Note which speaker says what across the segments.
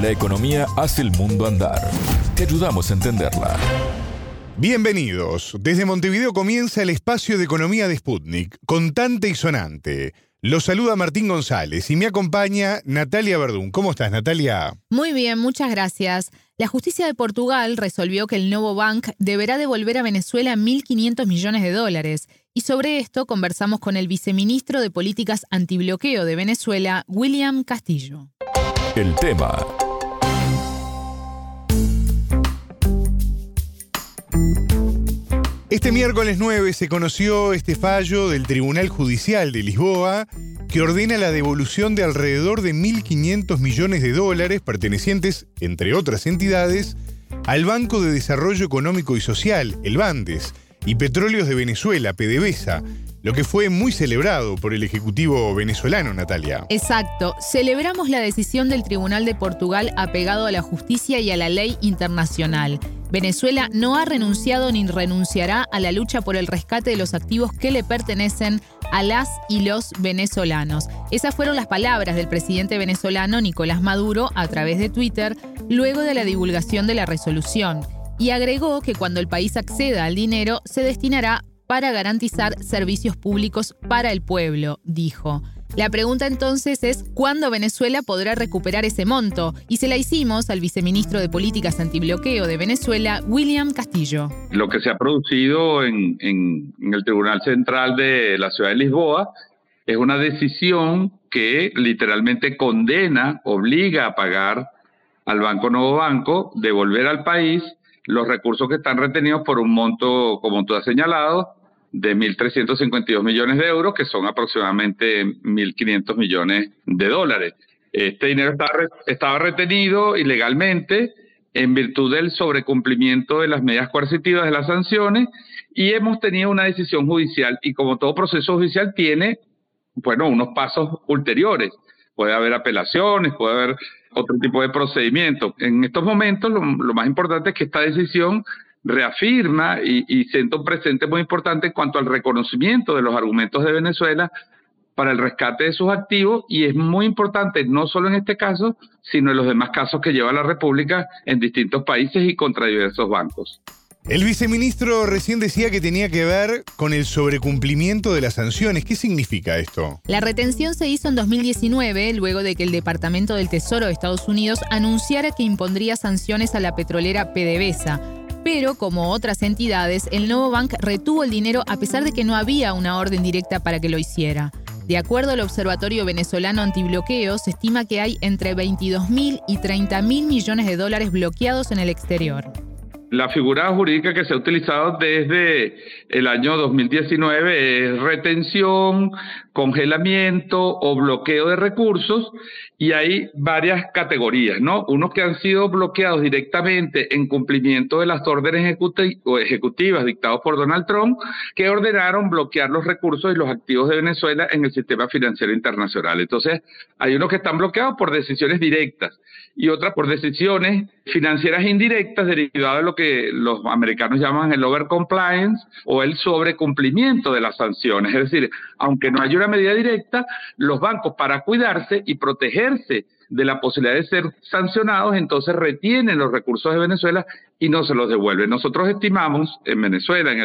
Speaker 1: La economía hace el mundo andar. Te ayudamos a entenderla.
Speaker 2: Bienvenidos. Desde Montevideo comienza el espacio de economía de Sputnik, contante y sonante. Los saluda Martín González y me acompaña Natalia Verdún. ¿Cómo estás, Natalia?
Speaker 3: Muy bien, muchas gracias. La justicia de Portugal resolvió que el Novo Bank deberá devolver a Venezuela 1.500 millones de dólares. Y sobre esto conversamos con el viceministro de Políticas Antibloqueo de Venezuela, William Castillo.
Speaker 1: El tema
Speaker 2: Este miércoles 9 se conoció este fallo del Tribunal Judicial de Lisboa que ordena la devolución de alrededor de 1.500 millones de dólares pertenecientes, entre otras entidades, al Banco de Desarrollo Económico y Social, el BANDES, y Petróleos de Venezuela, PDVSA, lo que fue muy celebrado por el Ejecutivo venezolano, Natalia.
Speaker 3: Exacto. Celebramos la decisión del Tribunal de Portugal apegado a la justicia y a la ley internacional. Venezuela no ha renunciado ni renunciará a la lucha por el rescate de los activos que le pertenecen a las y los venezolanos. Esas fueron las palabras del presidente venezolano Nicolás Maduro a través de Twitter luego de la divulgación de la resolución. Y agregó que cuando el país acceda al dinero se destinará para garantizar servicios públicos para el pueblo, dijo. La pregunta entonces es cuándo Venezuela podrá recuperar ese monto y se la hicimos al viceministro de Políticas Antibloqueo de Venezuela, William Castillo.
Speaker 4: Lo que se ha producido en, el Tribunal Central de la Ciudad de Lisboa es una decisión que literalmente condena, obliga a pagar al Banco Nuevo Banco, devolver al país los recursos que están retenidos por un monto, como tú has señalado, de 1.352 millones de euros, que son aproximadamente 1.500 millones de dólares. Este dinero estaba, retenido ilegalmente en virtud del sobrecumplimiento de las medidas coercitivas de las sanciones y hemos tenido una decisión judicial y como todo proceso judicial tiene, bueno, unos pasos ulteriores. Puede haber apelaciones, puede haber otro tipo de procedimiento. En estos momentos lo más importante es que esta decisión reafirma y, y sienta un presente muy importante en cuanto al reconocimiento de los argumentos de Venezuela para el rescate de sus activos y es muy importante no solo en este caso, sino en los demás casos que lleva la República en distintos países y contra diversos bancos.
Speaker 2: El viceministro recién decía que tenía que ver con el sobrecumplimiento de las sanciones. ¿Qué significa esto?
Speaker 3: La retención se hizo en 2019, luego de que el Departamento del Tesoro de Estados Unidos anunciara que impondría sanciones a la petrolera PDVSA pero como otras entidades, el Novo Bank retuvo el dinero a pesar de que no había una orden directa para que lo hiciera. De acuerdo al Observatorio Venezolano Antibloqueo, se estima que hay entre 22 mil y 30 mil millones de dólares bloqueados en el exterior.
Speaker 4: La figura jurídica que se ha utilizado desde el año 2019 es retención, congelamiento o bloqueo de recursos y hay varias categorías, ¿no? Unos que han sido bloqueados directamente en cumplimiento de las órdenes ejecutivas dictadas por Donald Trump que ordenaron bloquear los recursos y los activos de Venezuela en el sistema financiero internacional. Entonces, hay unos que están bloqueados por decisiones directas y otras por decisiones financieras indirectas derivadas de lo que los americanos llaman el over compliance o el sobrecumplimiento de las sanciones. Es decir, aunque no haya una medida directa, los bancos para cuidarse y protegerse de la posibilidad de ser sancionados, entonces retienen los recursos de Venezuela y no se los devuelven. Nosotros estimamos en Venezuela, en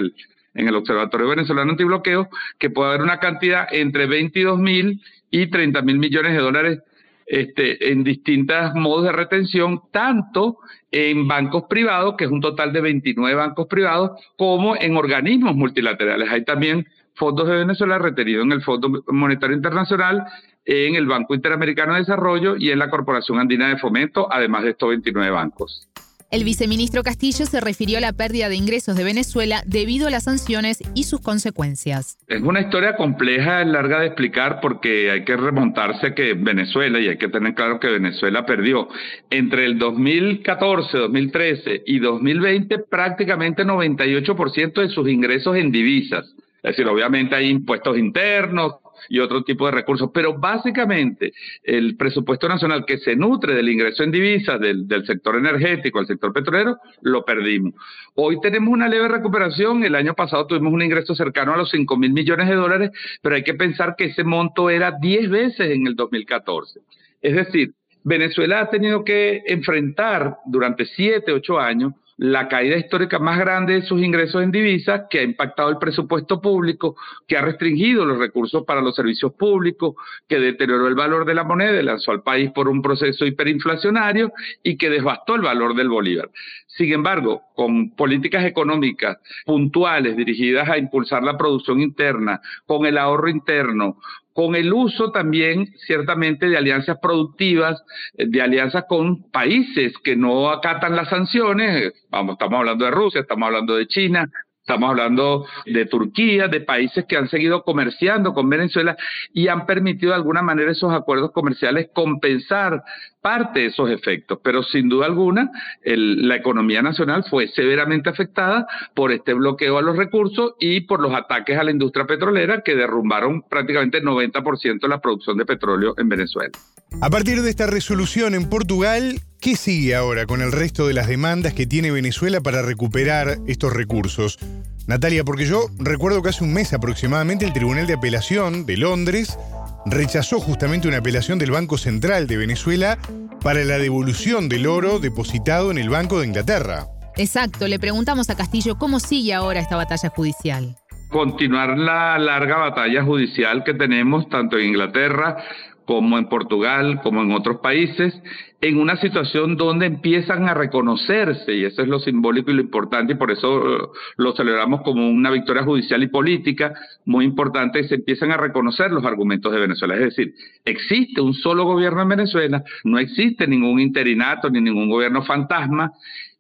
Speaker 4: el, Observatorio Venezolano Antibloqueo, que puede haber una cantidad entre 22 mil y 30 mil millones de dólares este, en distintos modos de retención, tanto en bancos privados, que es un total de 29 bancos privados, como en organismos multilaterales. Hay también fondos de Venezuela retenidos en el Fondo Monetario Internacional, en el Banco Interamericano de Desarrollo y en la Corporación Andina de Fomento, además de estos 29 bancos.
Speaker 3: El viceministro Castillo se refirió a la pérdida de ingresos de Venezuela debido a las sanciones y sus consecuencias.
Speaker 4: Es una historia compleja, larga de explicar porque hay que remontarse que Venezuela, y hay que tener claro que Venezuela perdió entre el 2014, 2013 y 2020 prácticamente 98% de sus ingresos en divisas. Es decir, obviamente hay impuestos internos, y otro tipo de recursos. Pero básicamente el presupuesto nacional que se nutre del ingreso en divisas del, sector energético, el sector petrolero, lo perdimos. Hoy tenemos una leve recuperación. El año pasado tuvimos un ingreso cercano a los 5 mil millones de dólares, pero hay que pensar que ese monto era 10 veces en el 2014. Es decir, Venezuela ha tenido que enfrentar durante siete, ocho años la caída histórica más grande de sus ingresos en divisas, que ha impactado el presupuesto público, que ha restringido los recursos para los servicios públicos, que deterioró el valor de la moneda lanzó al país por un proceso hiperinflacionario y que devastó el valor del bolívar. Sin embargo, con políticas económicas puntuales dirigidas a impulsar la producción interna, con el ahorro interno, con el uso también ciertamente de alianzas productivas, eh, de alianzas con países que no acatan las sanciones, vamos, estamos hablando de Rusia, estamos hablando de China, Estamos hablando de Turquía, de países que han seguido comerciando con Venezuela y han permitido de alguna manera esos acuerdos comerciales compensar parte de esos efectos. Pero sin duda alguna, la economía nacional fue severamente afectada por este bloqueo a los recursos y por los ataques a la industria petrolera que derrumbaron prácticamente el 90% de la producción de petróleo en Venezuela.
Speaker 2: A partir de esta resolución en Portugal, ¿qué sigue ahora con el resto de las demandas que tiene Venezuela para recuperar estos recursos? Natalia, porque yo recuerdo que hace un mes aproximadamente el Tribunal de Apelación de Londres rechazó justamente una apelación del Banco Central de Venezuela para la devolución del oro depositado en el Banco de Inglaterra.
Speaker 3: Exacto, le preguntamos a Castillo cómo sigue ahora esta batalla judicial.
Speaker 4: Continuar la larga batalla judicial que tenemos tanto en Inglaterra como en Portugal, como en otros países, en una situación donde empiezan a reconocerse, y eso es lo simbólico y lo importante, y por eso eh, lo celebramos como una victoria judicial y política muy importante, se empiezan a reconocer los argumentos de Venezuela. Es decir, existe un solo gobierno en Venezuela, no existe ningún interinato ni ningún gobierno fantasma,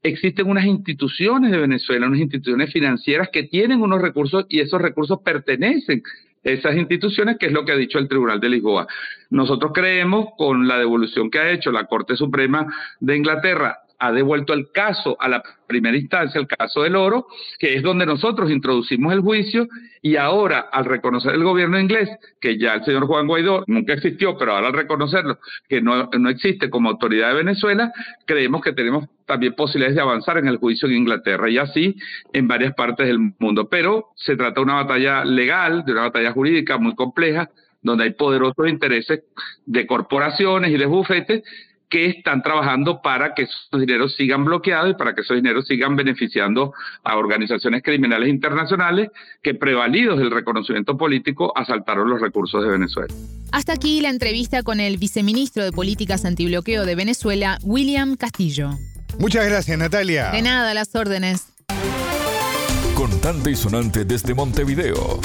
Speaker 4: existen unas instituciones de Venezuela, unas instituciones financieras que tienen unos recursos y esos recursos pertenecen esas instituciones, que es lo que ha dicho el Tribunal de Lisboa. Nosotros creemos, con la devolución que ha hecho la Corte Suprema de Inglaterra, ha devuelto el caso a la primera instancia, el caso del oro, que es donde nosotros introducimos el juicio y ahora al reconocer el gobierno inglés, que ya el señor Juan Guaidó nunca existió, pero ahora al reconocerlo, que no, no existe como autoridad de Venezuela, creemos que tenemos también posibilidades de avanzar en el juicio en Inglaterra y así en varias partes del mundo. Pero se trata de una batalla legal, de una batalla jurídica muy compleja, donde hay poderosos intereses de corporaciones y de bufetes que están trabajando para que esos dineros sigan bloqueados y para que esos dineros sigan beneficiando a organizaciones criminales internacionales que, prevalidos del reconocimiento político, asaltaron los recursos de Venezuela.
Speaker 3: Hasta aquí la entrevista con el viceministro de Políticas Antibloqueo de Venezuela, William Castillo.
Speaker 2: Muchas gracias, Natalia.
Speaker 3: De nada, las órdenes.
Speaker 1: Contante y sonante desde Montevideo.